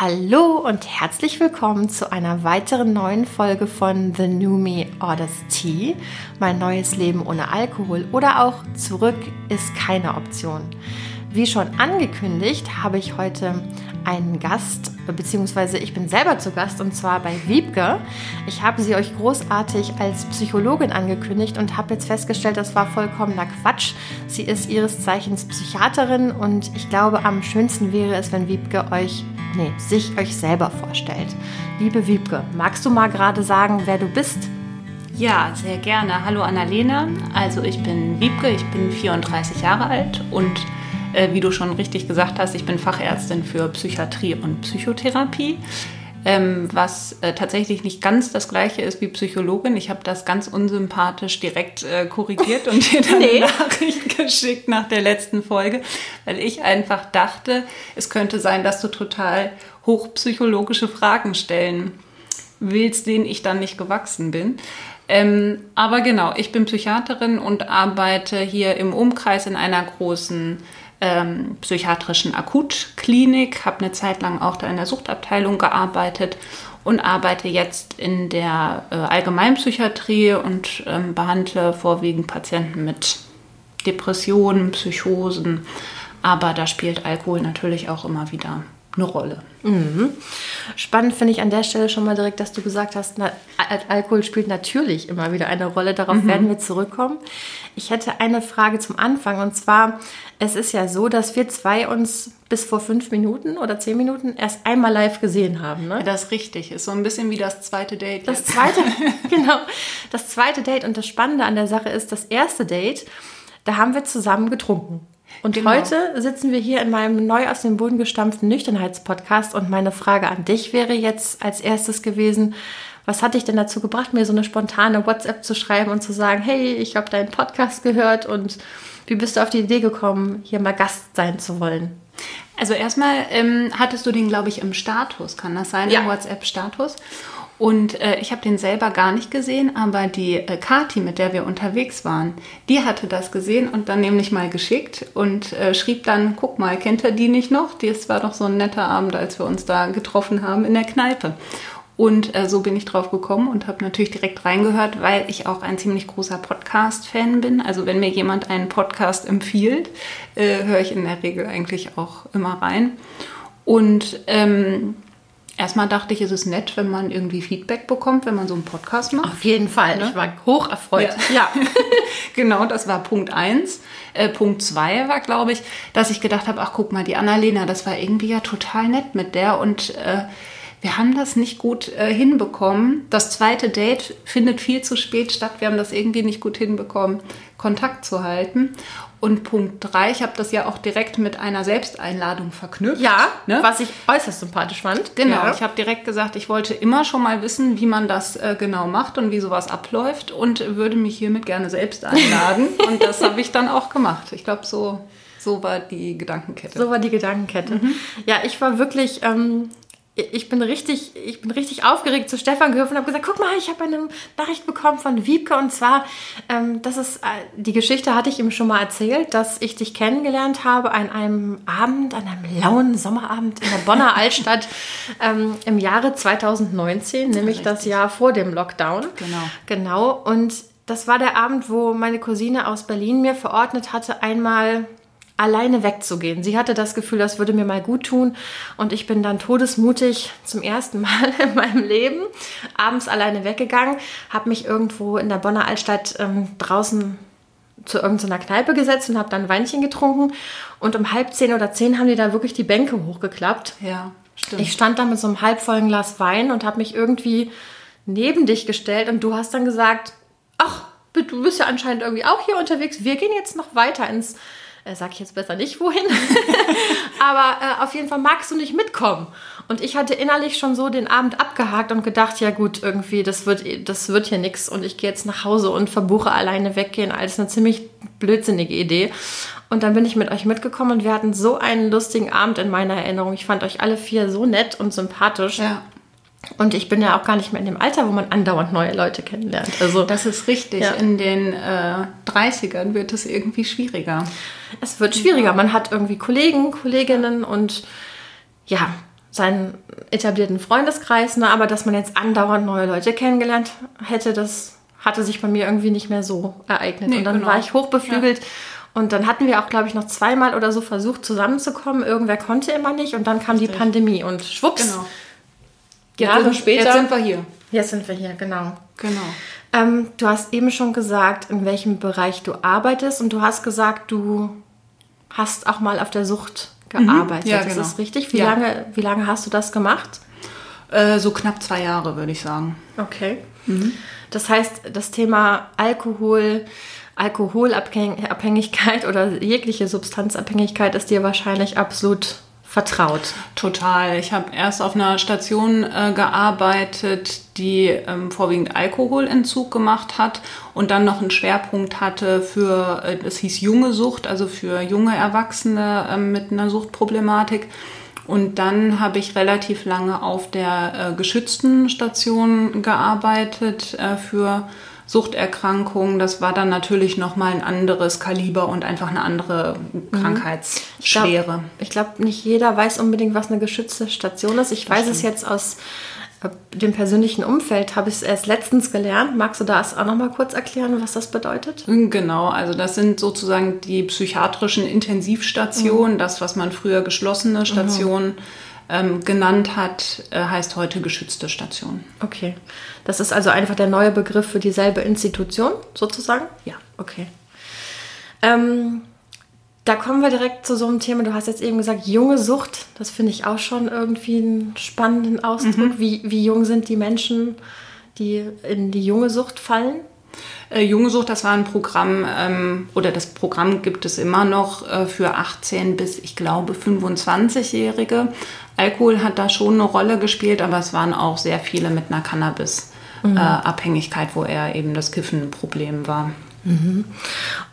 Hallo und herzlich willkommen zu einer weiteren neuen Folge von The New Me Orders Tea, mein neues Leben ohne Alkohol oder auch Zurück ist keine Option. Wie schon angekündigt, habe ich heute einen Gast, beziehungsweise ich bin selber zu Gast und zwar bei Wiebke. Ich habe sie euch großartig als Psychologin angekündigt und habe jetzt festgestellt, das war vollkommener Quatsch. Sie ist ihres Zeichens Psychiaterin und ich glaube, am schönsten wäre es, wenn Wiebke euch, nee, sich euch selber vorstellt. Liebe Wiebke, magst du mal gerade sagen, wer du bist? Ja, sehr gerne. Hallo Annalena. Also ich bin Wiebke, ich bin 34 Jahre alt und äh, wie du schon richtig gesagt hast, ich bin Fachärztin für Psychiatrie und Psychotherapie. Ähm, was äh, tatsächlich nicht ganz das gleiche ist wie Psychologin. Ich habe das ganz unsympathisch direkt äh, korrigiert und dir dann nee. eine Nachricht geschickt nach der letzten Folge, weil ich einfach dachte, es könnte sein, dass du total hochpsychologische Fragen stellen willst, denen ich dann nicht gewachsen bin. Ähm, aber genau, ich bin Psychiaterin und arbeite hier im Umkreis in einer großen ähm, psychiatrischen Akutklinik, habe eine Zeit lang auch da in der Suchtabteilung gearbeitet und arbeite jetzt in der äh, Allgemeinpsychiatrie und ähm, behandle vorwiegend Patienten mit Depressionen, Psychosen, aber da spielt Alkohol natürlich auch immer wieder eine Rolle. Mhm. Spannend finde ich an der Stelle schon mal direkt, dass du gesagt hast, na, Alkohol spielt natürlich immer wieder eine Rolle. Darauf mhm. werden wir zurückkommen. Ich hätte eine Frage zum Anfang und zwar, es ist ja so, dass wir zwei uns bis vor fünf Minuten oder zehn Minuten erst einmal live gesehen haben. Ne? Das ist richtig. Ist so ein bisschen wie das zweite Date. Das jetzt. zweite, genau. Das zweite Date und das Spannende an der Sache ist, das erste Date, da haben wir zusammen getrunken. Und genau. heute sitzen wir hier in meinem neu aus dem Boden gestampften Nüchternheitspodcast und meine Frage an dich wäre jetzt als erstes gewesen, was hat dich denn dazu gebracht, mir so eine spontane WhatsApp zu schreiben und zu sagen, hey, ich habe deinen Podcast gehört und wie bist du auf die Idee gekommen, hier mal Gast sein zu wollen? Also erstmal ähm, hattest du den, glaube ich, im Status, kann das sein, ja. im WhatsApp-Status? Und äh, ich habe den selber gar nicht gesehen, aber die äh, Kati, mit der wir unterwegs waren, die hatte das gesehen und dann nämlich mal geschickt und äh, schrieb dann, guck mal, kennt er die nicht noch? Das war doch so ein netter Abend, als wir uns da getroffen haben in der Kneipe. Und äh, so bin ich drauf gekommen und habe natürlich direkt reingehört, weil ich auch ein ziemlich großer Podcast-Fan bin. Also wenn mir jemand einen Podcast empfiehlt, äh, höre ich in der Regel eigentlich auch immer rein. Und ähm, Erstmal dachte ich, es ist nett, wenn man irgendwie Feedback bekommt, wenn man so einen Podcast macht. Auf jeden Fall. Ne? Ich war hoch erfreut. Ja, ja. genau, das war Punkt eins. Äh, Punkt zwei war, glaube ich, dass ich gedacht habe, ach guck mal, die Annalena, das war irgendwie ja total nett mit der und äh, wir haben das nicht gut äh, hinbekommen. Das zweite Date findet viel zu spät statt. Wir haben das irgendwie nicht gut hinbekommen, Kontakt zu halten. Und Punkt drei, ich habe das ja auch direkt mit einer Selbsteinladung verknüpft. Ja, ne? was ich äußerst sympathisch fand. Genau, ja. ich habe direkt gesagt, ich wollte immer schon mal wissen, wie man das äh, genau macht und wie sowas abläuft und würde mich hiermit gerne selbst einladen. und das habe ich dann auch gemacht. Ich glaube, so so war die Gedankenkette. So war die Gedankenkette. Mhm. Ja, ich war wirklich ähm, ich bin richtig, ich bin richtig aufgeregt zu Stefan gehört und habe gesagt, guck mal, ich habe eine Nachricht bekommen von Wiebke und zwar, ähm, das ist, äh, die Geschichte hatte ich ihm schon mal erzählt, dass ich dich kennengelernt habe an einem Abend, an einem lauen Sommerabend in der Bonner Altstadt ähm, im Jahre 2019, nämlich das Jahr vor dem Lockdown. Genau. Genau. Und das war der Abend, wo meine Cousine aus Berlin mir verordnet hatte, einmal alleine wegzugehen. Sie hatte das Gefühl, das würde mir mal gut tun. Und ich bin dann todesmutig zum ersten Mal in meinem Leben abends alleine weggegangen, habe mich irgendwo in der Bonner Altstadt ähm, draußen zu irgendeiner Kneipe gesetzt und habe dann ein Weinchen getrunken. Und um halb zehn oder zehn haben die da wirklich die Bänke hochgeklappt. Ja, stimmt. Ich stand da mit so einem halbvollen Glas Wein und habe mich irgendwie neben dich gestellt und du hast dann gesagt, ach, du bist ja anscheinend irgendwie auch hier unterwegs. Wir gehen jetzt noch weiter ins äh, sag ich jetzt besser nicht wohin, aber äh, auf jeden Fall magst du nicht mitkommen. Und ich hatte innerlich schon so den Abend abgehakt und gedacht, ja gut, irgendwie, das wird, das wird hier nichts und ich gehe jetzt nach Hause und verbuche alleine weggehen, als eine ziemlich blödsinnige Idee. Und dann bin ich mit euch mitgekommen und wir hatten so einen lustigen Abend in meiner Erinnerung. Ich fand euch alle vier so nett und sympathisch. Ja. Und ich bin ja auch gar nicht mehr in dem Alter, wo man andauernd neue Leute kennenlernt. Also das ist richtig. Ja. In den äh, 30ern wird es irgendwie schwieriger. Es wird schwieriger. Man hat irgendwie Kollegen, Kolleginnen und ja, seinen etablierten Freundeskreis, ne? aber dass man jetzt andauernd neue Leute kennengelernt hätte, das hatte sich bei mir irgendwie nicht mehr so ereignet. Nee, und dann genau. war ich hochbeflügelt. Und dann hatten wir auch, glaube ich, noch zweimal oder so versucht zusammenzukommen. Irgendwer konnte immer nicht. Und dann kam die Pandemie und schwupps, Genau. Jahre sind, später. Jetzt sind wir hier. Jetzt sind wir hier, genau. Genau. Ähm, du hast eben schon gesagt, in welchem Bereich du arbeitest. Und du hast gesagt, du hast auch mal auf der Sucht gearbeitet. Mhm. Ja, Ist genau. das richtig? Wie, Ja. lange, wie lange hast du das gemacht? Äh, so knapp zwei Jahre, würde ich sagen. Okay. Mhm. Das heißt, das Thema Alkohol, Alkoholabhängigkeit oder jegliche Substanzabhängigkeit ist dir wahrscheinlich absolut vertraut. Total. Ich habe erst auf einer Station äh, gearbeitet, die ähm, vorwiegend Alkoholentzug gemacht hat und dann noch einen Schwerpunkt hatte für, äh, das hieß junge Sucht, also für junge Erwachsene ähm, mit einer Suchtproblematik. Und dann habe ich relativ lange auf der äh, geschützten Station gearbeitet äh, für Suchterkrankungen. Das war dann natürlich nochmal ein anderes Kaliber und einfach eine andere Krankheitsschwere. Ich glaube, glaub, nicht jeder weiß unbedingt, was eine geschützte Station ist. Ich weiß es jetzt aus äh, dem persönlichen Umfeld, habe ich es erst letztens gelernt. Magst du das auch noch mal kurz erklären, was das bedeutet? Genau, also das sind sozusagen die psychiatrischen Intensivstationen. Das, was man früher geschlossene Stationen ähm, genannt hat, äh, heißt heute geschützte Station. Okay. Das ist also einfach der neue Begriff für dieselbe Institution, sozusagen? Ja. Okay. Ähm, da kommen wir direkt zu so einem Thema. Du hast jetzt eben gesagt, junge Sucht. Das finde ich auch schon irgendwie einen spannenden Ausdruck. Wie, wie jung sind die Menschen, die in die junge Sucht fallen? Äh, Junge Sucht, das war ein Programm, ähm, oder das Programm gibt es immer noch äh, für 18 bis, ich glaube, 25-Jährige. Alkohol hat da schon eine Rolle gespielt, aber es waren auch sehr viele mit einer Cannabis-Abhängigkeit, wo eher eben das Kiffen ein Problem war.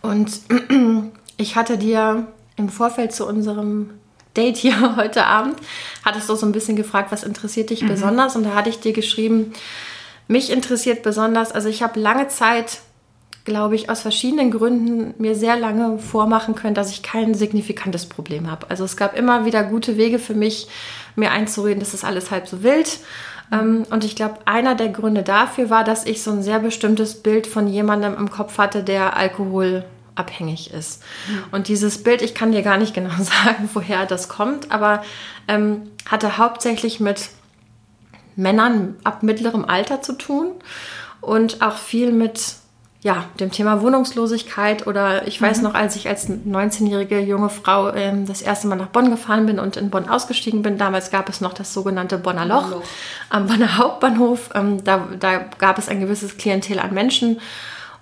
Und ich hatte dir im Vorfeld zu unserem Date hier heute Abend, hattest du so ein bisschen gefragt, was interessiert dich besonders? Und da hatte ich dir geschrieben, mich interessiert besonders, also ich habe lange Zeit, glaube ich, aus verschiedenen Gründen mir sehr lange vormachen können, dass ich kein signifikantes Problem habe. Also es gab immer wieder gute Wege für mich, mir einzureden, das ist alles halb so wild. Ähm, Und ich glaube, einer der Gründe dafür war, dass ich so ein sehr bestimmtes Bild von jemandem im Kopf hatte, der alkoholabhängig ist. Und dieses Bild, ich kann dir gar nicht genau sagen, woher das kommt, aber ähm, hatte hauptsächlich mit Männern ab mittlerem Alter zu tun und auch viel mit ja, dem Thema Wohnungslosigkeit oder ich weiß noch, als ich als 19-jährige junge Frau ähm, das erste Mal nach Bonn gefahren bin und in Bonn ausgestiegen bin. Damals gab es noch das sogenannte Bonner Loch Loch. am Bonner Hauptbahnhof. Ähm, da, da gab es ein gewisses Klientel an Menschen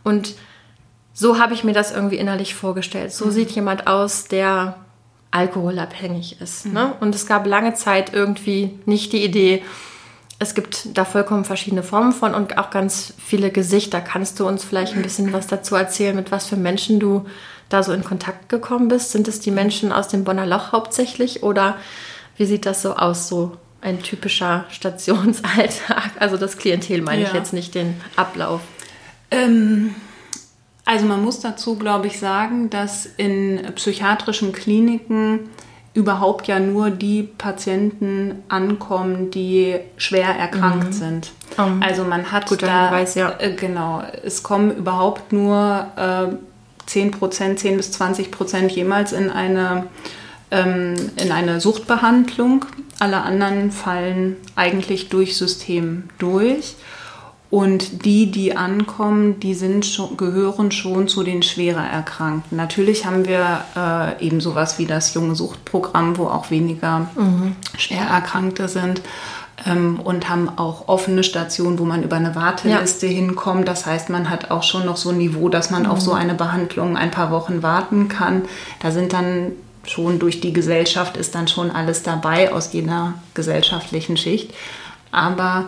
und so habe ich mir das irgendwie innerlich vorgestellt. So sieht jemand aus, der alkoholabhängig ist. Ne? Und es gab lange Zeit irgendwie nicht die Idee, es gibt da vollkommen verschiedene Formen von und auch ganz viele Gesichter. Kannst du uns vielleicht ein bisschen was dazu erzählen, mit was für Menschen du da so in Kontakt gekommen bist? Sind es die Menschen aus dem Bonner Loch hauptsächlich oder wie sieht das so aus, so ein typischer Stationsalltag? Also das Klientel meine ich Ja. jetzt nicht den Ablauf. Ähm, also man muss dazu, glaube ich, sagen, dass in psychiatrischen Kliniken überhaupt ja nur die Patienten ankommen, die schwer erkrankt sind. Um, also man hat guter da, Hinweis, ja. äh, genau, es kommen überhaupt nur äh, 10 Prozent, 10 bis 20 Prozent jemals in eine, ähm, in eine Suchtbehandlung. Alle anderen fallen eigentlich durch System durch. Und die, die ankommen, die sind schon, gehören schon zu den schwerer Erkrankten. Natürlich haben wir äh, eben sowas wie das junge Suchtprogramm, wo auch weniger schwer Erkrankte sind ähm, und haben auch offene Stationen, wo man über eine Warteliste hinkommt. Das heißt, man hat auch schon noch so ein Niveau, dass man auf so eine Behandlung ein paar Wochen warten kann. Da sind dann schon durch die Gesellschaft ist dann schon alles dabei aus jeder gesellschaftlichen Schicht. Aber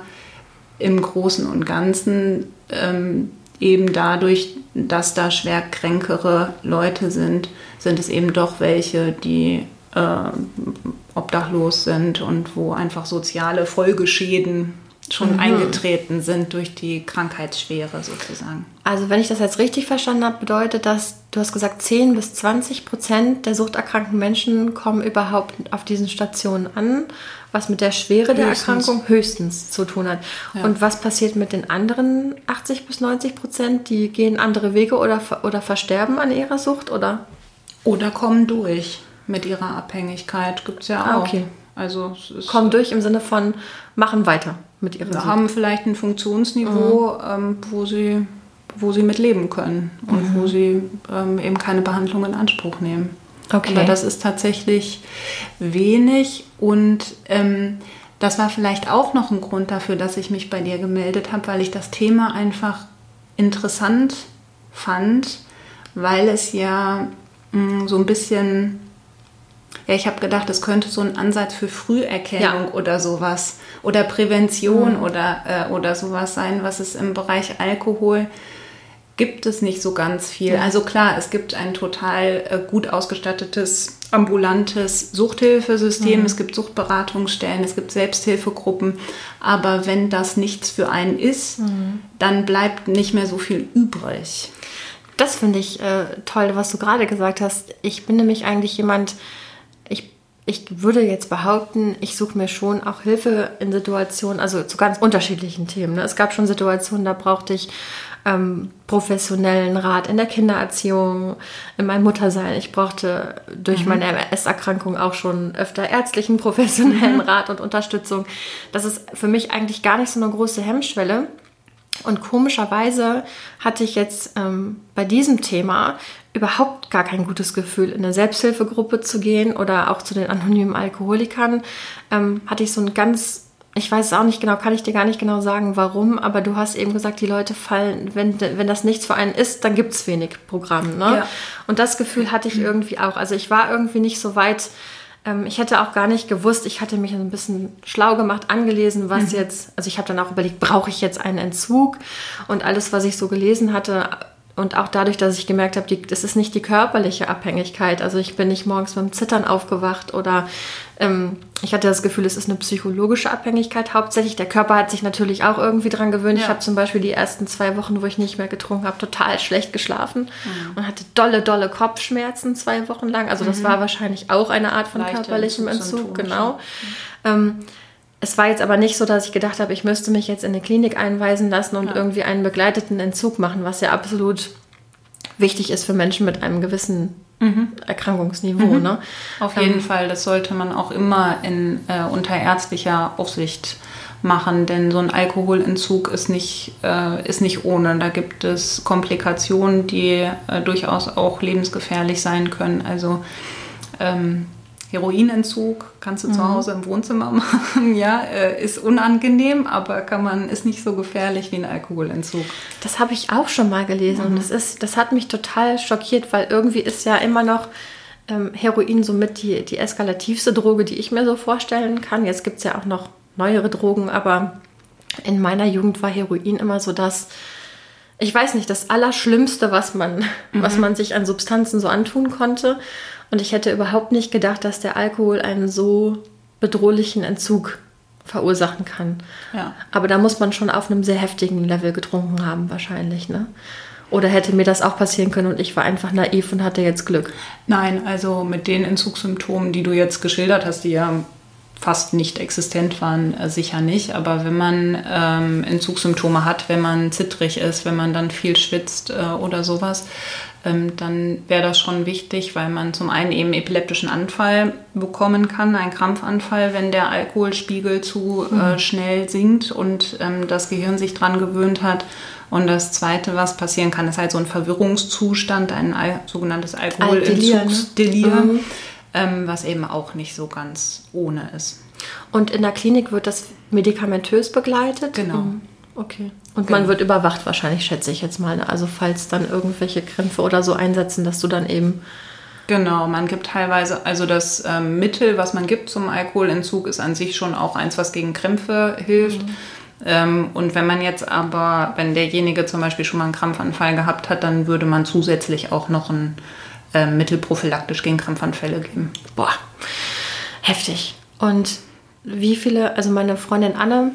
im Großen und Ganzen ähm, eben dadurch, dass da schwer kränkere Leute sind, sind es eben doch welche, die äh, obdachlos sind und wo einfach soziale Folgeschäden schon eingetreten sind durch die Krankheitsschwere sozusagen. Also wenn ich das jetzt richtig verstanden habe, bedeutet das, du hast gesagt, 10 bis 20 Prozent der suchterkrankten Menschen kommen überhaupt auf diesen Stationen an, was mit der Schwere höchstens. der Erkrankung höchstens zu tun hat. Ja. Und was passiert mit den anderen 80 bis 90 Prozent? Die gehen andere Wege oder, oder versterben an ihrer Sucht oder? Oder kommen durch mit ihrer Abhängigkeit. Gibt es ja ah, auch. Ah, okay. Also kommen durch im Sinne von machen weiter mit ihrer Sucht. Haben vielleicht ein Funktionsniveau, mhm. ähm, wo sie wo sie mit leben können und mhm. wo sie ähm, eben keine Behandlung in Anspruch nehmen. Okay. Aber das ist tatsächlich wenig und ähm, das war vielleicht auch noch ein Grund dafür, dass ich mich bei dir gemeldet habe, weil ich das Thema einfach interessant fand, weil es ja mh, mm, so ein bisschen, ja, ich habe gedacht, es könnte so ein Ansatz für Früherkennung ja. oder sowas oder Prävention mhm. oder, äh, oder sowas sein, was es im Bereich Alkohol gibt es nicht so ganz viel. Also klar, es gibt ein total äh, gut ausgestattetes ambulantes Suchthilfesystem, mhm. es gibt Suchtberatungsstellen, es gibt Selbsthilfegruppen, aber wenn das nichts für einen ist, mhm. dann bleibt nicht mehr so viel übrig. Das finde ich äh, toll, was du gerade gesagt hast. Ich bin nämlich eigentlich jemand, ich, ich würde jetzt behaupten, ich suche mir schon auch Hilfe in Situationen, also zu ganz unterschiedlichen Themen. Ne? Es gab schon Situationen, da brauchte ich ähm, professionellen Rat in der Kindererziehung, in meinem Muttersein. Ich brauchte durch mhm. meine MS-Erkrankung auch schon öfter ärztlichen professionellen mhm. Rat und Unterstützung. Das ist für mich eigentlich gar nicht so eine große Hemmschwelle. Und komischerweise hatte ich jetzt ähm, bei diesem Thema überhaupt gar kein gutes Gefühl, in eine Selbsthilfegruppe zu gehen oder auch zu den anonymen Alkoholikern. Ähm, hatte ich so ein ganz ich weiß es auch nicht genau, kann ich dir gar nicht genau sagen, warum, aber du hast eben gesagt, die Leute fallen, wenn, wenn das nichts für einen ist, dann gibt es wenig Programm. Ne? Ja. Und das Gefühl hatte ich irgendwie auch. Also ich war irgendwie nicht so weit, ähm, ich hätte auch gar nicht gewusst, ich hatte mich ein bisschen schlau gemacht, angelesen, was mhm. jetzt, also ich habe dann auch überlegt, brauche ich jetzt einen Entzug? Und alles, was ich so gelesen hatte, und auch dadurch, dass ich gemerkt habe, das ist nicht die körperliche Abhängigkeit. Also ich bin nicht morgens beim Zittern aufgewacht oder ähm, ich hatte das Gefühl, es ist eine psychologische Abhängigkeit hauptsächlich. Der Körper hat sich natürlich auch irgendwie dran gewöhnt. Ja. Ich habe zum Beispiel die ersten zwei Wochen, wo ich nicht mehr getrunken habe, total schlecht geschlafen mhm. und hatte dolle, dolle Kopfschmerzen zwei Wochen lang. Also das mhm. war wahrscheinlich auch eine Art von Leichte körperlichem Entzug, genau. Mhm. Ähm, es war jetzt aber nicht so, dass ich gedacht habe, ich müsste mich jetzt in eine Klinik einweisen lassen und ja. irgendwie einen begleiteten Entzug machen, was ja absolut wichtig ist für Menschen mit einem gewissen mhm. Erkrankungsniveau. Mhm. Ne? Auf jeden ähm, Fall, das sollte man auch immer in, äh, unter ärztlicher Aufsicht machen, denn so ein Alkoholentzug ist nicht, äh, ist nicht ohne. Da gibt es Komplikationen, die äh, durchaus auch lebensgefährlich sein können. Also ähm, Heroinentzug kannst du mhm. zu Hause im Wohnzimmer machen, ja, äh, ist unangenehm, aber kann man, ist nicht so gefährlich wie ein Alkoholentzug. Das habe ich auch schon mal gelesen mhm. und das, ist, das hat mich total schockiert, weil irgendwie ist ja immer noch ähm, Heroin somit die, die eskalativste Droge, die ich mir so vorstellen kann. Jetzt gibt es ja auch noch neuere Drogen, aber in meiner Jugend war Heroin immer so das, ich weiß nicht, das Allerschlimmste, was man, mhm. was man sich an Substanzen so antun konnte. Und ich hätte überhaupt nicht gedacht, dass der Alkohol einen so bedrohlichen Entzug verursachen kann. Ja. Aber da muss man schon auf einem sehr heftigen Level getrunken haben, wahrscheinlich, ne? Oder hätte mir das auch passieren können und ich war einfach naiv und hatte jetzt Glück? Nein, also mit den Entzugssymptomen, die du jetzt geschildert hast, die ja fast nicht existent waren, äh, sicher nicht. Aber wenn man ähm, Entzugssymptome hat, wenn man zittrig ist, wenn man dann viel schwitzt äh, oder sowas, ähm, dann wäre das schon wichtig, weil man zum einen eben epileptischen Anfall bekommen kann, einen Krampfanfall, wenn der Alkoholspiegel zu äh, mhm. schnell sinkt und ähm, das Gehirn sich dran gewöhnt hat. Und das Zweite, was passieren kann, ist halt so ein Verwirrungszustand, ein Al sogenanntes Alkoholentzugsdelir, ne? Ähm, was eben auch nicht so ganz ohne ist. Und in der Klinik wird das medikamentös begleitet? Genau. Mhm. Okay. Und genau. man wird überwacht wahrscheinlich, schätze ich jetzt mal. Also falls dann irgendwelche Krämpfe oder so einsetzen, dass du dann eben... Genau, man gibt teilweise, also das ähm, Mittel, was man gibt zum Alkoholentzug, ist an sich schon auch eins, was gegen Krämpfe hilft. Mhm. Ähm, und wenn man jetzt aber, wenn derjenige zum Beispiel schon mal einen Krampfanfall gehabt hat, dann würde man zusätzlich auch noch ein äh, Mittel prophylaktisch gegen Krampfanfälle geben. Boah, heftig. Und wie viele, also meine Freundin Anne,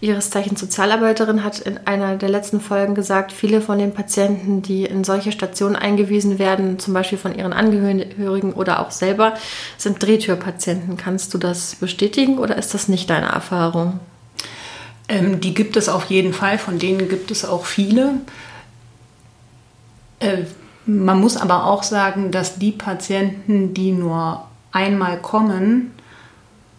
Ihres Zeichen Sozialarbeiterin, hat in einer der letzten Folgen gesagt, viele von den Patienten, die in solche Stationen eingewiesen werden, zum Beispiel von ihren Angehörigen oder auch selber, sind Drehtürpatienten. Kannst du das bestätigen oder ist das nicht deine Erfahrung? Ähm, die gibt es auf jeden Fall, von denen gibt es auch viele. Äh, man muss aber auch sagen, dass die Patienten, die nur einmal kommen,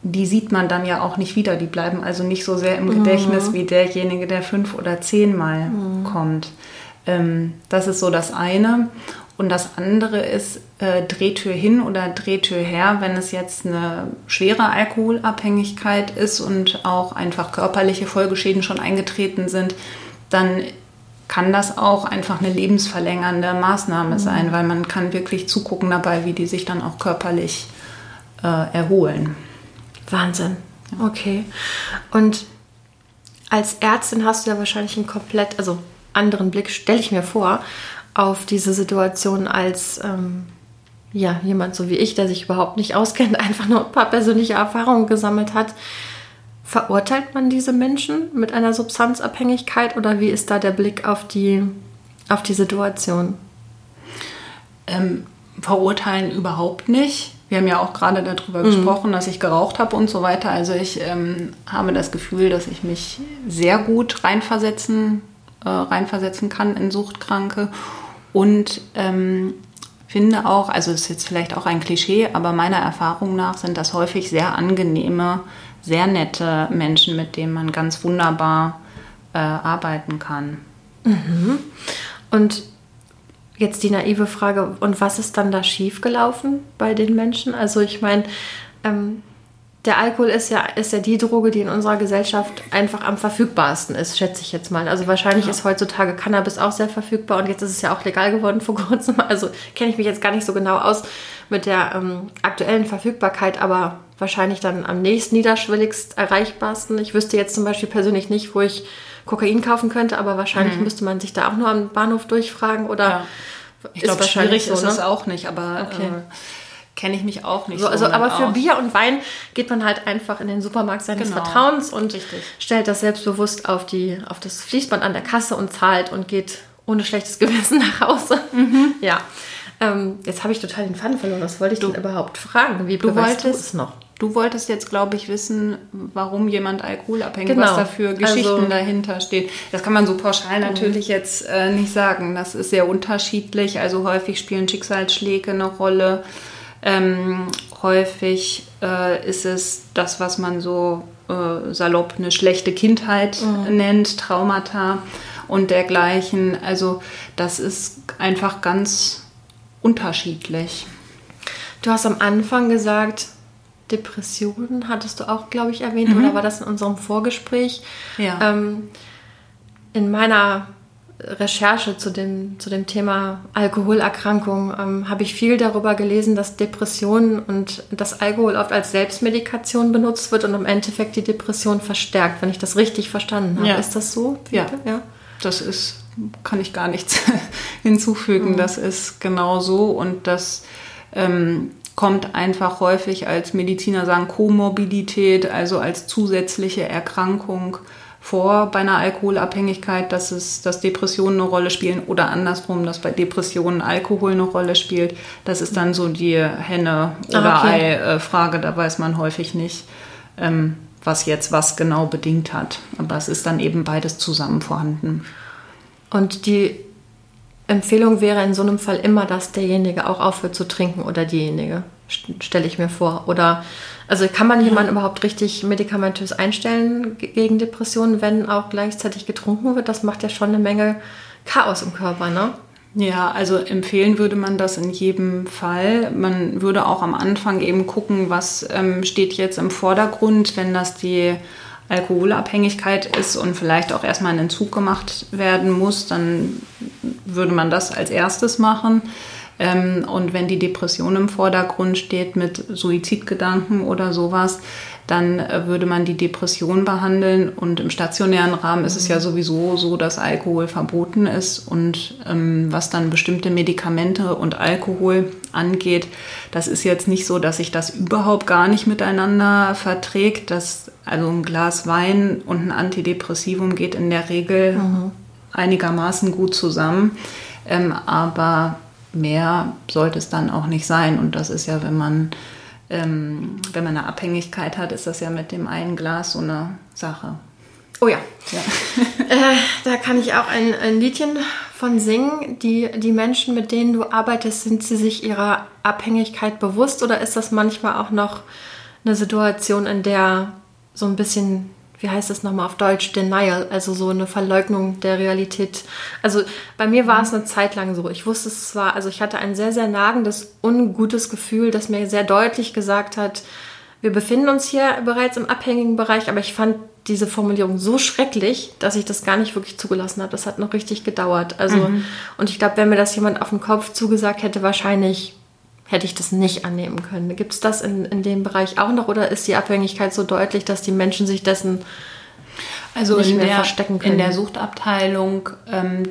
die sieht man dann ja auch nicht wieder. Die bleiben also nicht so sehr im Gedächtnis mhm. wie derjenige, der fünf oder zehnmal mhm. kommt. Ähm, das ist so das eine. Und das andere ist äh, Drehtür hin oder Drehtür her, wenn es jetzt eine schwere Alkoholabhängigkeit ist und auch einfach körperliche Folgeschäden schon eingetreten sind, dann kann das auch einfach eine lebensverlängernde Maßnahme mhm. sein, weil man kann wirklich zugucken dabei, wie die sich dann auch körperlich äh, erholen. Wahnsinn. Okay. Und als Ärztin hast du ja wahrscheinlich einen komplett, also anderen Blick, stelle ich mir vor, auf diese Situation als ähm, ja, jemand so wie ich, der sich überhaupt nicht auskennt, einfach nur ein paar persönliche Erfahrungen gesammelt hat. Verurteilt man diese Menschen mit einer Substanzabhängigkeit oder wie ist da der Blick auf die, auf die Situation? Ähm, verurteilen überhaupt nicht. Wir haben ja auch gerade darüber mhm. gesprochen, dass ich geraucht habe und so weiter. Also ich ähm, habe das Gefühl, dass ich mich sehr gut reinversetzen, äh, reinversetzen kann in Suchtkranke und ähm, finde auch, also ist jetzt vielleicht auch ein Klischee, aber meiner Erfahrung nach sind das häufig sehr angenehme, sehr nette Menschen, mit denen man ganz wunderbar äh, arbeiten kann. Mhm. Und Jetzt die naive Frage, und was ist dann da schiefgelaufen bei den Menschen? Also ich meine, ähm, der Alkohol ist ja, ist ja die Droge, die in unserer Gesellschaft einfach am verfügbarsten ist, schätze ich jetzt mal. Also wahrscheinlich ja. ist heutzutage Cannabis auch sehr verfügbar und jetzt ist es ja auch legal geworden vor kurzem. Also kenne ich mich jetzt gar nicht so genau aus mit der ähm, aktuellen Verfügbarkeit, aber wahrscheinlich dann am nächsten niederschwelligst erreichbarsten. Ich wüsste jetzt zum Beispiel persönlich nicht, wo ich Kokain kaufen könnte, aber wahrscheinlich mhm. müsste man sich da auch nur am Bahnhof durchfragen oder. Ja. Ich glaube, schwierig so, ist ne? es auch nicht, aber okay. äh, kenne ich mich auch nicht. So, also, aber für aus. Bier und Wein geht man halt einfach in den Supermarkt seines genau. Vertrauens und Richtig. stellt das selbstbewusst auf, die, auf das Fließband an der Kasse und zahlt und geht ohne schlechtes Gewissen nach Hause. Mhm. Ja. Ähm, jetzt habe ich total den Faden verloren. Was wollte ich du, denn überhaupt fragen? Wie du wolltest du es noch? Du wolltest jetzt, glaube ich, wissen, warum jemand alkoholabhängig, genau. was da für Geschichten also, dahinter steht. Das kann man so pauschal natürlich jetzt äh, nicht sagen. Das ist sehr unterschiedlich. Also häufig spielen Schicksalsschläge eine Rolle. Ähm, häufig äh, ist es das, was man so äh, salopp eine schlechte Kindheit mhm. nennt, Traumata und dergleichen. Also das ist einfach ganz unterschiedlich. Du hast am Anfang gesagt, Depressionen hattest du auch, glaube ich, erwähnt, mhm. oder war das in unserem Vorgespräch? Ja. Ähm, in meiner Recherche zu dem, zu dem Thema Alkoholerkrankung ähm, habe ich viel darüber gelesen, dass Depressionen und das Alkohol oft als Selbstmedikation benutzt wird und im Endeffekt die Depression verstärkt, wenn ich das richtig verstanden habe. Ja. Ist das so? Ja. ja. Das ist, kann ich gar nichts hinzufügen. Mhm. Das ist genau so und das ähm, kommt einfach häufig als Mediziner sagen Komorbidität, also als zusätzliche Erkrankung vor bei einer Alkoholabhängigkeit, dass es, dass Depressionen eine Rolle spielen oder andersrum, dass bei Depressionen Alkohol eine Rolle spielt. Das ist dann so die Henne- oder ah, okay. Ei-Frage, da weiß man häufig nicht, ähm, was jetzt was genau bedingt hat. Aber es ist dann eben beides zusammen vorhanden. Und die Empfehlung wäre in so einem Fall immer, dass derjenige auch aufhört zu trinken oder diejenige, stelle ich mir vor. Oder also kann man jemanden überhaupt richtig medikamentös einstellen gegen Depressionen, wenn auch gleichzeitig getrunken wird? Das macht ja schon eine Menge Chaos im Körper, ne? Ja, also empfehlen würde man das in jedem Fall. Man würde auch am Anfang eben gucken, was ähm, steht jetzt im Vordergrund, wenn das die Alkoholabhängigkeit ist und vielleicht auch erstmal ein Entzug gemacht werden muss, dann würde man das als erstes machen. Ähm, und wenn die Depression im Vordergrund steht mit Suizidgedanken oder sowas, dann äh, würde man die Depression behandeln. Und im stationären Rahmen ist es ja sowieso so, dass Alkohol verboten ist. Und ähm, was dann bestimmte Medikamente und Alkohol angeht, das ist jetzt nicht so, dass sich das überhaupt gar nicht miteinander verträgt. Das also ein Glas Wein und ein Antidepressivum geht in der Regel mhm. einigermaßen gut zusammen. Ähm, aber mehr sollte es dann auch nicht sein. Und das ist ja, wenn man, ähm, wenn man eine Abhängigkeit hat, ist das ja mit dem einen Glas so eine Sache. Oh ja. ja. äh, da kann ich auch ein, ein Liedchen von singen. Die, die Menschen, mit denen du arbeitest, sind sie sich ihrer Abhängigkeit bewusst oder ist das manchmal auch noch eine Situation, in der so ein bisschen wie heißt das nochmal auf Deutsch, Denial, also so eine Verleugnung der Realität. Also bei mir war es eine Zeit lang so. Ich wusste es zwar, also ich hatte ein sehr, sehr nagendes, ungutes Gefühl, das mir sehr deutlich gesagt hat, wir befinden uns hier bereits im abhängigen Bereich, aber ich fand diese Formulierung so schrecklich, dass ich das gar nicht wirklich zugelassen habe. Das hat noch richtig gedauert. Also, mhm. und ich glaube, wenn mir das jemand auf den Kopf zugesagt hätte, wahrscheinlich hätte ich das nicht annehmen können. Gibt es das in, in dem Bereich auch noch oder ist die Abhängigkeit so deutlich, dass die Menschen sich dessen also nicht mehr der, verstecken können? In der Suchtabteilung ähm,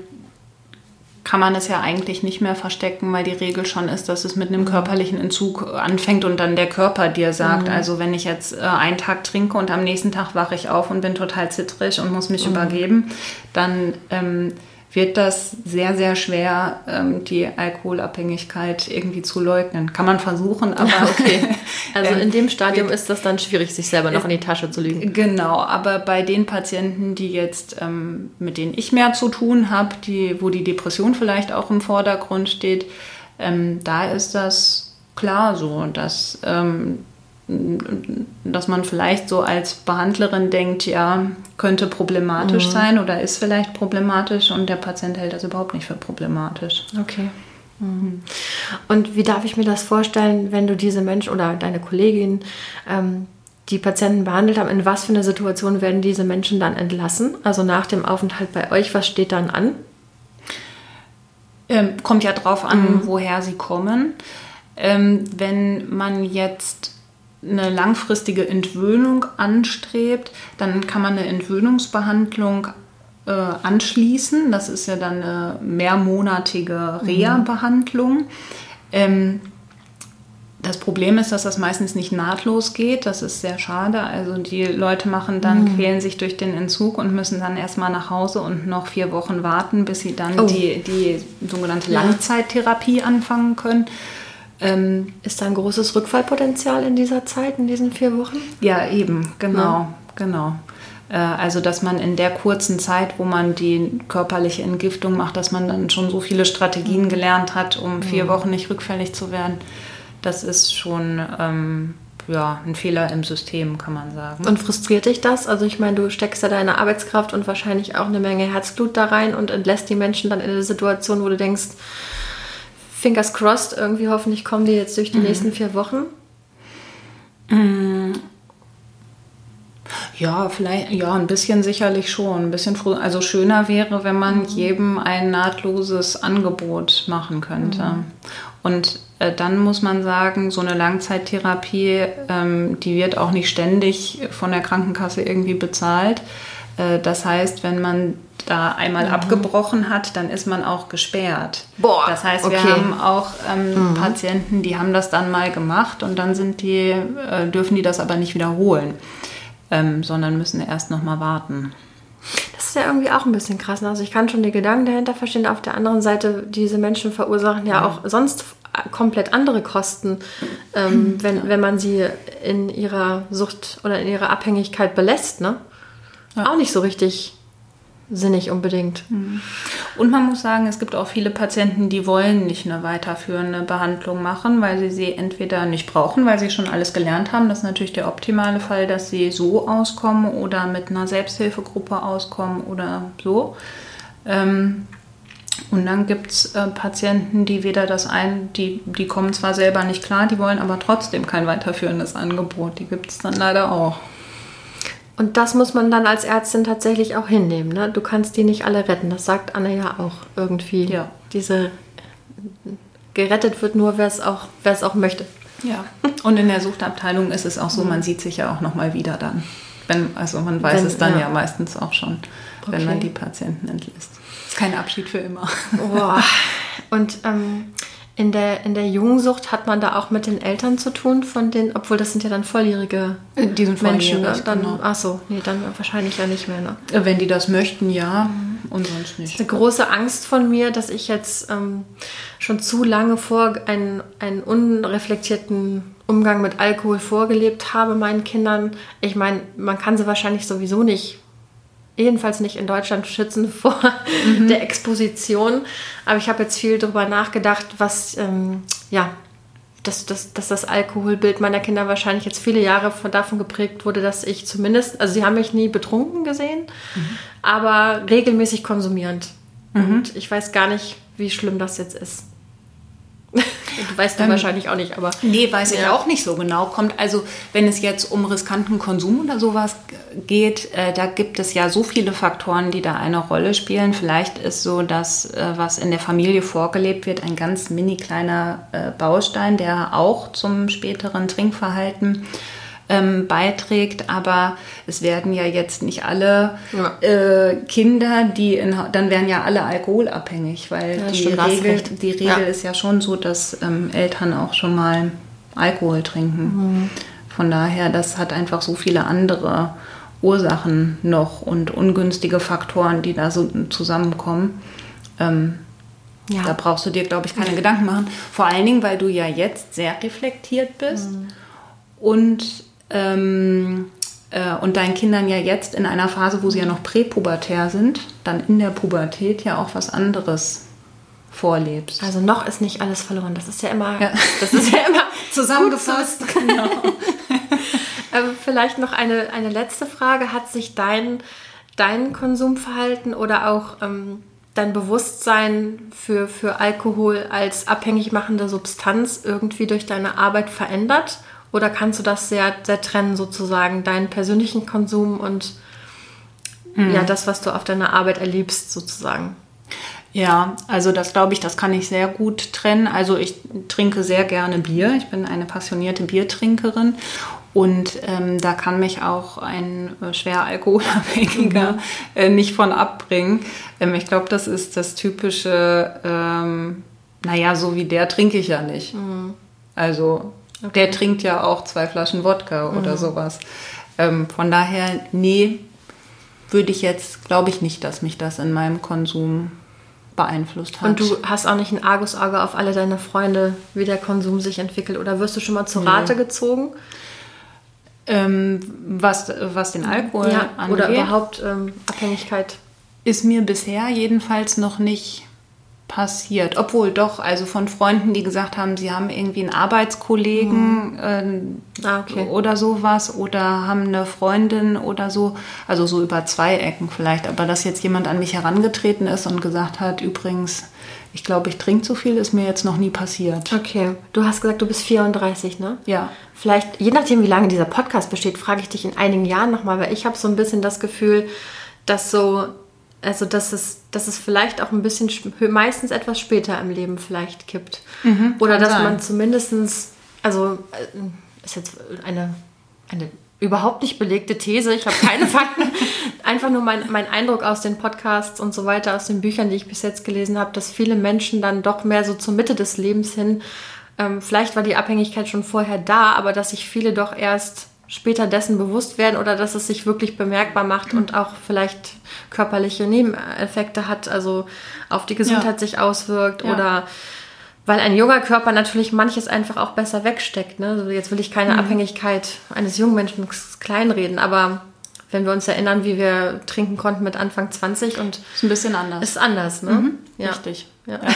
kann man es ja eigentlich nicht mehr verstecken, weil die Regel schon ist, dass es mit einem mhm. körperlichen Entzug anfängt und dann der Körper dir sagt, mhm. also wenn ich jetzt äh, einen Tag trinke und am nächsten Tag wache ich auf und bin total zittrig und muss mich mhm. übergeben, dann ähm, wird das sehr, sehr schwer, ähm, die Alkoholabhängigkeit irgendwie zu leugnen. Kann man versuchen, aber okay. also in dem Stadium ist das dann schwierig, sich selber noch in die Tasche zu lügen. Genau, aber bei den Patienten, die jetzt, ähm, mit denen ich mehr zu tun habe, die, wo die Depression vielleicht auch im Vordergrund steht, ähm, da ist das klar so, dass ähm, dass man vielleicht so als Behandlerin denkt, ja, könnte problematisch mhm. sein oder ist vielleicht problematisch und der Patient hält das überhaupt nicht für problematisch. Okay. Mhm. Und wie darf ich mir das vorstellen, wenn du diese Menschen oder deine Kollegin ähm, die Patienten behandelt haben, in was für eine Situation werden diese Menschen dann entlassen? Also nach dem Aufenthalt bei euch, was steht dann an? Ähm, kommt ja drauf an, mhm. woher sie kommen. Ähm, wenn man jetzt eine langfristige Entwöhnung anstrebt, dann kann man eine Entwöhnungsbehandlung äh, anschließen. Das ist ja dann eine mehrmonatige mhm. Reha-Behandlung. Ähm, das Problem ist, dass das meistens nicht nahtlos geht. Das ist sehr schade. Also die Leute machen dann, mhm. quälen sich durch den Entzug und müssen dann erstmal nach Hause und noch vier Wochen warten, bis sie dann oh. die, die sogenannte Langzeittherapie anfangen können. Ähm, ist da ein großes Rückfallpotenzial in dieser Zeit, in diesen vier Wochen? Ja, eben, genau, ja. genau. Äh, also, dass man in der kurzen Zeit, wo man die körperliche Entgiftung macht, dass man dann schon so viele Strategien mhm. gelernt hat, um vier mhm. Wochen nicht rückfällig zu werden, das ist schon ähm, ja, ein Fehler im System, kann man sagen. Und frustriert dich das? Also ich meine, du steckst ja deine Arbeitskraft und wahrscheinlich auch eine Menge Herzblut da rein und entlässt die Menschen dann in eine Situation, wo du denkst, fingers crossed, irgendwie hoffentlich kommen die jetzt durch die mhm. nächsten vier Wochen? Mhm. Ja, vielleicht, ja, ein bisschen sicherlich schon. Ein bisschen also schöner wäre, wenn man mhm. jedem ein nahtloses Angebot machen könnte. Mhm. Und äh, dann muss man sagen, so eine Langzeittherapie, ähm, die wird auch nicht ständig von der Krankenkasse irgendwie bezahlt. Äh, das heißt, wenn man da einmal mhm. abgebrochen hat, dann ist man auch gesperrt. Boah, das heißt, wir okay. haben auch ähm, mhm. Patienten, die haben das dann mal gemacht und dann sind die, äh, dürfen die das aber nicht wiederholen, ähm, sondern müssen erst noch mal warten. Das ist ja irgendwie auch ein bisschen krass. Ne? Also ich kann schon die Gedanken dahinter verstehen. Auf der anderen Seite, diese Menschen verursachen ja auch sonst komplett andere Kosten, ähm, wenn, ja. wenn man sie in ihrer Sucht oder in ihrer Abhängigkeit belässt. Ne? Ja. Auch nicht so richtig sinnig unbedingt. Mhm. Und man muss sagen, es gibt auch viele Patienten, die wollen nicht eine weiterführende Behandlung machen, weil sie sie entweder nicht brauchen, weil sie schon alles gelernt haben. Das ist natürlich der optimale Fall, dass sie so auskommen oder mit einer Selbsthilfegruppe auskommen oder so. Ähm, und dann gibt es äh, Patienten, die weder das ein, die, die kommen zwar selber nicht klar, die wollen aber trotzdem kein weiterführendes Angebot. Die gibt es dann leider auch. Und das muss man dann als Ärztin tatsächlich auch hinnehmen. Ne? Du kannst die nicht alle retten. Das sagt Anne ja auch irgendwie. Ja. Diese gerettet wird nur, wer es auch, auch möchte. Ja. Und in der Suchtabteilung ist es auch so, man sieht sich ja auch nochmal wieder dann. Wenn, also man weiß wenn, es dann ja. ja. meistens auch schon, wenn man die Patienten entlässt. Ist kein Abschied für immer. Boah. Und ähm, In der, in der Jungensucht hat man da auch mit den Eltern zu tun, von den, obwohl das sind ja dann volljährige Äh, Die sind Menschen. Ne? volljährig, Dann, genau. Ach so, nee, dann wahrscheinlich ja nicht mehr. Ne? Äh, Wenn die das möchten, ja. Und sonst nicht. eine große Angst von mir, dass ich jetzt ähm, schon zu lange vor einen, einen unreflektierten Umgang mit Alkohol vorgelebt habe meinen Kindern. Ich meine, man kann sie wahrscheinlich sowieso nicht, jedenfalls nicht in Deutschland schützen vor der Exposition. Aber ich habe jetzt viel darüber nachgedacht, was, ähm, ja, dass, dass, dass das Alkoholbild meiner Kinder wahrscheinlich jetzt viele Jahre von, davon geprägt wurde, dass ich zumindest, also sie haben mich nie betrunken gesehen, aber regelmäßig konsumierend. Und ich weiß gar nicht, wie schlimm das jetzt ist. du weißt du wahrscheinlich auch nicht, aber Nee, weiß ich Ja. auch nicht so genau. Kommt also, wenn es jetzt um riskanten Konsum oder sowas geht, äh, da gibt es ja so viele Faktoren, die da eine Rolle spielen. Vielleicht ist so, dass äh, was in der Familie vorgelebt wird, ein ganz mini kleiner äh, Baustein, der auch zum späteren Trinkverhalten ähm, beiträgt, aber es werden ja jetzt nicht alle Ja. äh, Kinder, die in, dann werden ja alle alkoholabhängig, weil Ja, die Regel, die Regel Ja. ist ja schon so, dass ähm, Eltern auch schon mal Alkohol trinken. Von daher, das hat einfach so viele andere Ursachen noch und ungünstige Faktoren, die da so zusammenkommen. Ähm, ja. Da brauchst du dir, glaube ich, keine Gedanken machen. Vor allen Dingen, weil du ja jetzt sehr reflektiert bist und, ähm, äh, und deinen Kindern ja jetzt in einer Phase, wo sie ja noch präpubertär sind, dann in der Pubertät ja auch was anderes vorlebst. Also noch ist nicht alles verloren. Das ist ja immer, Ja. das ist ja immer Zusammengefasst. Genau. ähm, vielleicht noch eine, eine letzte Frage. Hat sich dein, dein Konsumverhalten oder auch ähm, dein Bewusstsein für, für Alkohol als abhängig machende Substanz irgendwie durch deine Arbeit verändert? Oder kannst du das sehr, sehr trennen, sozusagen, deinen persönlichen Konsum und ja, das, was du auf deiner Arbeit erlebst, sozusagen? Ja, also das glaube ich, das kann ich sehr gut trennen. Also ich trinke sehr gerne Bier. Ich bin eine passionierte Biertrinkerin und ähm, da kann mich auch ein äh, schwer Alkoholabhängiger äh, nicht von abbringen. Ähm, ich glaube, das ist das typische, ähm, naja, so wie der trinke ich ja nicht. Also der trinkt ja auch zwei Flaschen Wodka oder sowas. Ähm, von daher, nee, würde ich jetzt, glaube ich nicht, dass mich das in meinem Konsum beeinflusst hat. Und du hast auch nicht ein Argusauge auf alle deine Freunde, wie der Konsum sich entwickelt. Oder wirst du schon mal zu Rate gezogen? ähm, was, was den Alkohol ja, angeht, oder überhaupt ähm, Abhängigkeit? ist mir bisher jedenfalls noch nicht passiert. Obwohl doch, also von Freunden, die gesagt haben, sie haben irgendwie einen Arbeitskollegen ähm, Ah, okay. oder sowas oder haben eine Freundin oder so. Also so über zwei Ecken vielleicht. Aber dass jetzt jemand an mich herangetreten ist und gesagt hat, übrigens, ich glaube, ich trinke zu viel, ist mir jetzt noch nie passiert. Okay, du hast gesagt, du bist 34, ne? Ja. Vielleicht, je nachdem, wie lange dieser Podcast besteht, frage ich dich in einigen Jahren nochmal, weil ich habe so ein bisschen das Gefühl, dass so, also dass es, dass es vielleicht auch ein bisschen, meistens etwas später im Leben vielleicht kippt. Oder kann dass sein. man zumindestens, also äh, ist jetzt eine, eine überhaupt nicht belegte These, ich habe keine Fakten, einfach nur mein, mein Eindruck aus den Podcasts und so weiter, aus den Büchern, die ich bis jetzt gelesen habe, dass viele Menschen dann doch mehr so zur Mitte des Lebens hin, ähm, vielleicht war die Abhängigkeit schon vorher da, aber dass sich viele doch erst später dessen bewusst werden oder dass es sich wirklich bemerkbar macht und auch vielleicht körperliche Nebeneffekte hat, also auf die Gesundheit sich auswirkt Ja. oder weil ein junger Körper natürlich manches einfach auch besser wegsteckt. Ne? Also jetzt will ich keine Abhängigkeit eines jungen Menschen kleinreden, aber wenn wir uns erinnern, wie wir trinken konnten mit Anfang 20 und Ist ein bisschen anders. ist anders, ne? Ja. Richtig. Ja.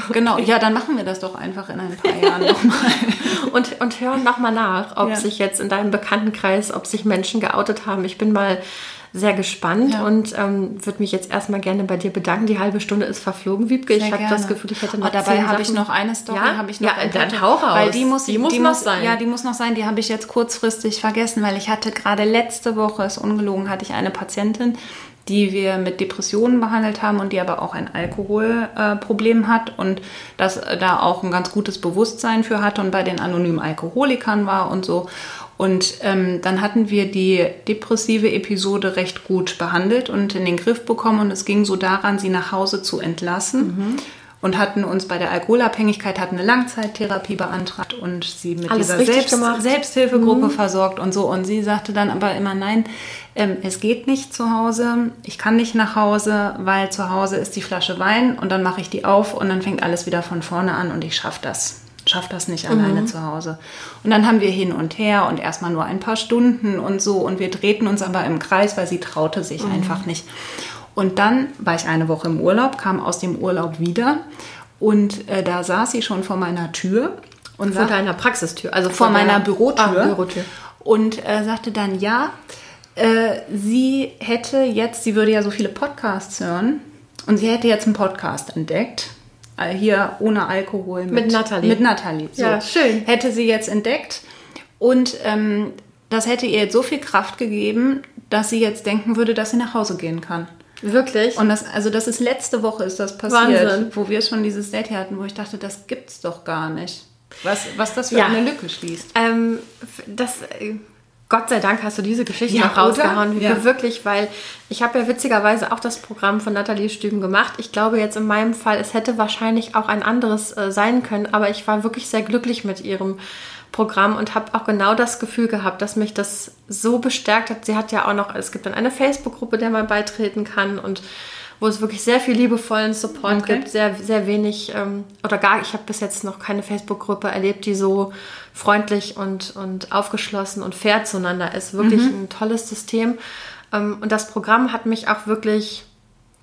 Genau, ja, dann machen wir das doch einfach in ein paar Jahren nochmal. Und, und hören nochmal nach, ob Ja. sich jetzt in deinem Bekanntenkreis, ob sich Menschen geoutet haben. Ich bin mal sehr gespannt Ja. und ähm, würde mich jetzt erstmal gerne bei dir bedanken. Die halbe Stunde ist verflogen, Wiebke. ich Sehr habe gerne. das Gefühl, ich hätte noch oh, dabei habe ich noch eine Story, Ja? habe ich noch Ja, dann hau raus. Weil die muss, Die muss die noch muss sein. Ja, die muss noch sein. Die habe ich jetzt kurzfristig vergessen, weil ich hatte gerade letzte Woche, ist ungelogen, hatte ich eine Patientin, die wir mit Depressionen behandelt haben und die aber auch ein Alkoholproblem äh, hat und das äh, da auch ein ganz gutes Bewusstsein für hatte und bei den anonymen Alkoholikern war und so. Und ähm, dann hatten wir die depressive Episode recht gut behandelt und in den Griff bekommen und es ging so daran, sie nach Hause zu entlassen. und hatten uns bei der Alkoholabhängigkeit hatten eine Langzeittherapie beantragt und sie mit Alles dieser Selbst. Selbsthilfegruppe versorgt und so. Und sie sagte dann aber immer, nein, ähm, es geht nicht zu Hause, ich kann nicht nach Hause, weil zu Hause ist die Flasche Wein und dann mache ich die auf und dann fängt alles wieder von vorne an und ich schaffe das. Schaff das nicht alleine zu Hause. Und dann haben wir hin und her und erstmal nur ein paar Stunden und so und wir drehten uns aber im Kreis, weil sie traute sich einfach nicht. Und dann war ich eine Woche im Urlaub, kam aus dem Urlaub wieder und äh, da saß sie schon vor meiner Tür und Vor sagte, deiner Praxistür, also vor deiner- meiner Bürotür, Ah, Bürotür. und äh, sagte dann, ja, äh, sie hätte jetzt, sie würde ja so viele Podcasts hören und sie hätte jetzt einen Podcast entdeckt. Äh, hier ohne Alkohol. Mit, Mit Nathalie. Mit Nathalie. So. Ja, schön. Hätte sie jetzt entdeckt. Und ähm, das hätte ihr jetzt so viel Kraft gegeben, dass sie jetzt denken würde, dass sie nach Hause gehen kann. Wirklich? Und das, also das ist letzte Woche ist das passiert, Wahnsinn. wo wir schon dieses Date hatten, wo ich dachte, das gibt's doch gar nicht. Was, was das für Ja. eine Lücke schließt. Ähm, das, äh, Gott sei Dank hast du diese Geschichte Ja, noch rausgehauen. Ja. Wirklich, weil ich habe ja witzigerweise auch das Programm von Nathalie Stüben gemacht. Ich glaube jetzt in meinem Fall, es hätte wahrscheinlich auch ein anderes äh, sein können, aber ich war wirklich sehr glücklich mit ihrem Programm und habe auch genau das Gefühl gehabt, dass mich das so bestärkt hat. Sie hat ja auch noch, es gibt dann eine Facebook-Gruppe, der man beitreten kann und wo es wirklich sehr viel liebevollen Support Okay. gibt, sehr, sehr wenig ähm, oder gar, ich habe bis jetzt noch keine Facebook-Gruppe erlebt, die so freundlich und, und aufgeschlossen und fair zueinander ist. Wirklich ein tolles System. Ähm, und das Programm hat mich auch wirklich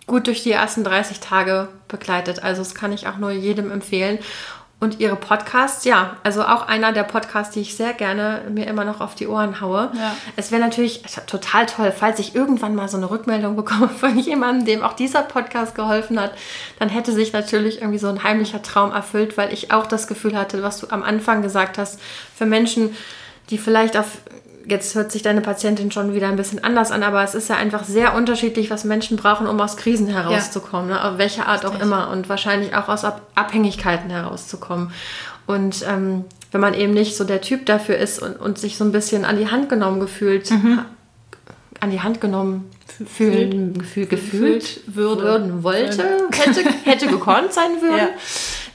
gut durch die ersten 30 Tage begleitet. Also das kann ich auch nur jedem empfehlen. Und ihre Podcasts, ja, also auch einer der Podcasts, die ich sehr gerne mir immer noch auf die Ohren haue. Ja. Es wäre natürlich total toll, falls ich irgendwann mal so eine Rückmeldung bekomme von jemandem, dem auch dieser Podcast geholfen hat, dann hätte sich natürlich irgendwie so ein heimlicher Traum erfüllt, weil ich auch das Gefühl hatte, was du am Anfang gesagt hast, für Menschen, die vielleicht auf jetzt hört sich deine Patientin schon wieder ein bisschen anders an, aber es ist ja einfach sehr unterschiedlich, was Menschen brauchen, um aus Krisen herauszukommen, ne? auf welche Art auch immer und wahrscheinlich auch aus Ab Abhängigkeiten herauszukommen. Und ähm, wenn man eben nicht so der Typ dafür ist und, und sich so ein bisschen an die Hand genommen gefühlt, an die Hand genommen fühlen, gefühl, gefühlt, Gefühlt würde. würden wollte, hätte, hätte gekonnt sein würden, Ja.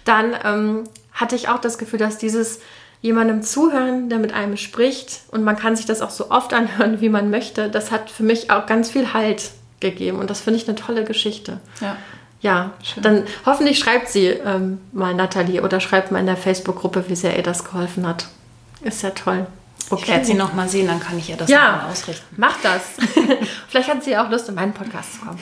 dann ähm, hatte ich auch das Gefühl, dass dieses jemandem zuhören, der mit einem spricht und man kann sich das auch so oft anhören, wie man möchte, das hat für mich auch ganz viel Halt gegeben und das finde ich eine tolle Geschichte. Ja. Ja, dann hoffentlich schreibt sie ähm, mal Nathalie oder schreibt mal in der Facebook-Gruppe, wie sehr ihr das geholfen hat. Ist ja toll. Ich werde sie noch mal sehen, dann kann ich ihr das Ja, ausrichten. macht das. Vielleicht hat sie auch Lust, in meinen Podcast zu kommen.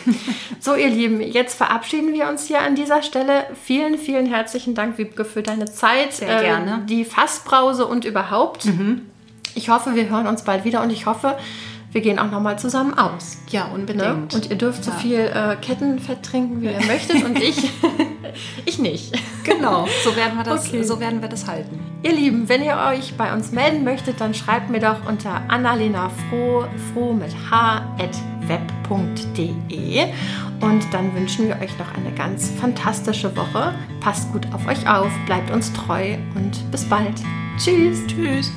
So, ihr Lieben, jetzt verabschieden wir uns hier an dieser Stelle. Vielen, vielen herzlichen Dank, Wiebke, für deine Zeit. Sehr gerne. Die Fassbrause und überhaupt. Ich hoffe, wir hören uns bald wieder und ich hoffe, wir gehen auch nochmal zusammen aus. Ja, Ne? unbedingt. Und ihr dürft so viel äh, Kettenfett trinken, wie ihr möchtet und ich, ich nicht. Genau, so werden wir das, Okay. so werden wir das halten. Ihr Lieben, wenn ihr euch bei uns melden möchtet, dann schreibt mir doch unter Annalena Froh, froh mit h at web.de und dann wünschen wir euch noch eine ganz fantastische Woche. Passt gut auf euch auf, bleibt uns treu und bis bald. Tschüss. Tschüss.